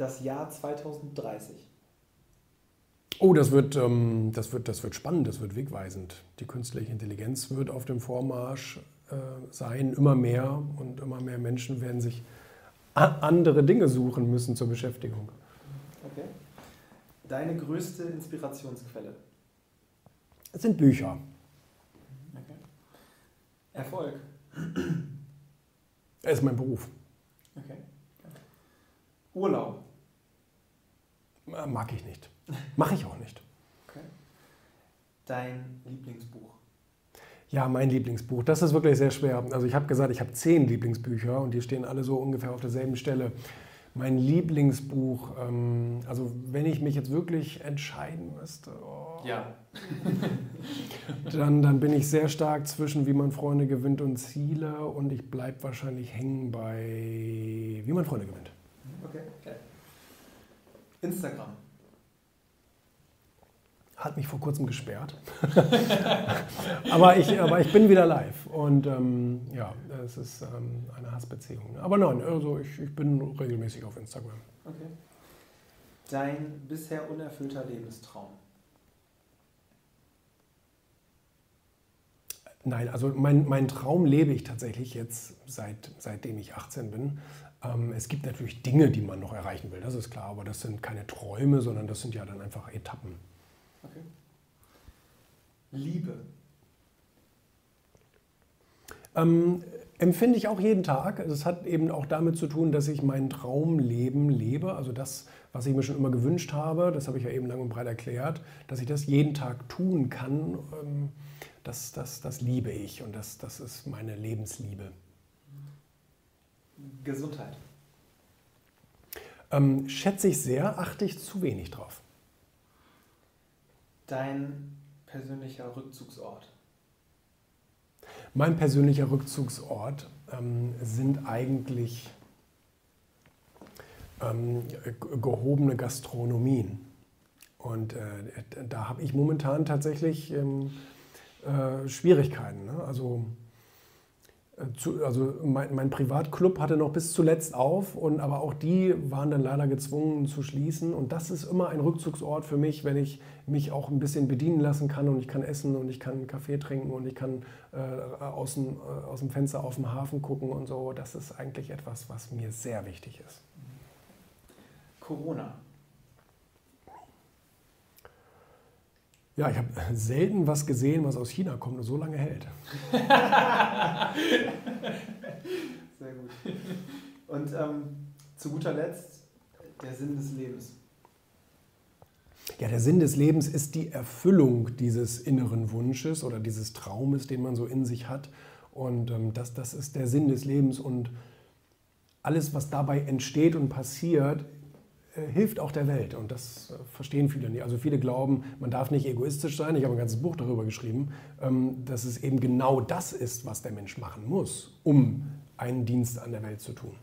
das Jahr 2030. Oh, das wird, ähm, das, wird, das wird spannend, das wird wegweisend. Die künstliche Intelligenz wird auf dem Vormarsch äh, sein, immer mehr und immer mehr Menschen werden sich andere Dinge suchen müssen zur Beschäftigung. Okay. Deine größte Inspirationsquelle? Es sind Bücher. Okay. Erfolg? Es ist mein Beruf. Okay. Urlaub? Mag ich nicht. Mache ich auch nicht. Okay. Dein Lieblingsbuch? Ja, mein Lieblingsbuch. Das ist wirklich sehr schwer. Also ich habe gesagt, ich habe zehn Lieblingsbücher und die stehen alle so ungefähr auf derselben Stelle. Mein Lieblingsbuch, ähm, also wenn ich mich jetzt wirklich entscheiden müsste, oh, ja. dann, dann bin ich sehr stark zwischen Wie man Freunde gewinnt und Ziele und ich bleibe wahrscheinlich hängen bei Wie man Freunde gewinnt. Okay, okay. Instagram hat mich vor kurzem gesperrt. aber, ich, aber ich bin wieder live und ähm, ja, es ist ähm, eine Hassbeziehung. Aber nein, also ich, ich bin regelmäßig auf Instagram. Okay. Dein bisher unerfüllter Lebenstraum? Nein, also mein, mein Traum lebe ich tatsächlich jetzt, seit, seitdem ich 18 bin. Ähm, es gibt natürlich Dinge, die man noch erreichen will, das ist klar, aber das sind keine Träume, sondern das sind ja dann einfach Etappen. Okay. Liebe. Ähm, empfinde ich auch jeden Tag. Es hat eben auch damit zu tun, dass ich mein Traumleben lebe. Also das, was ich mir schon immer gewünscht habe, das habe ich ja eben lang und breit erklärt, dass ich das jeden Tag tun kann, ähm, das, das, das liebe ich und das, das ist meine Lebensliebe. Gesundheit. Ähm, schätze ich sehr, achte ich zu wenig drauf dein persönlicher Rückzugsort? Mein persönlicher Rückzugsort ähm, sind eigentlich ähm, gehobene Gastronomien. Und äh, da habe ich momentan tatsächlich ähm, äh, Schwierigkeiten. Ne? Also zu, also mein, mein, Privatclub hatte noch bis zuletzt auf, und, aber auch die waren dann leider gezwungen zu schließen. Und das ist immer ein Rückzugsort für mich, wenn ich mich auch ein bisschen bedienen lassen kann und ich kann essen und ich kann Kaffee trinken und ich kann äh, aus, dem, äh, aus dem Fenster auf den Hafen gucken und so. Das ist eigentlich etwas, was mir sehr wichtig ist. Corona. Ja, ich habe selten was gesehen, was aus China kommt und so lange hält. Sehr gut. Und ähm, zu guter Letzt der Sinn des Lebens. Ja, der Sinn des Lebens ist die Erfüllung dieses inneren Wunsches oder dieses Traumes, den man so in sich hat. Und ähm, das, das ist der Sinn des Lebens. Und alles, was dabei entsteht und passiert, hilft auch der Welt. Und das äh, verstehen viele nicht. Also viele glauben, man darf nicht egoistisch sein. Ich habe ein ganzes Buch darüber geschrieben, ähm, dass es eben genau das ist, was der Mensch machen muss, um einen Dienst an der Welt zu tun.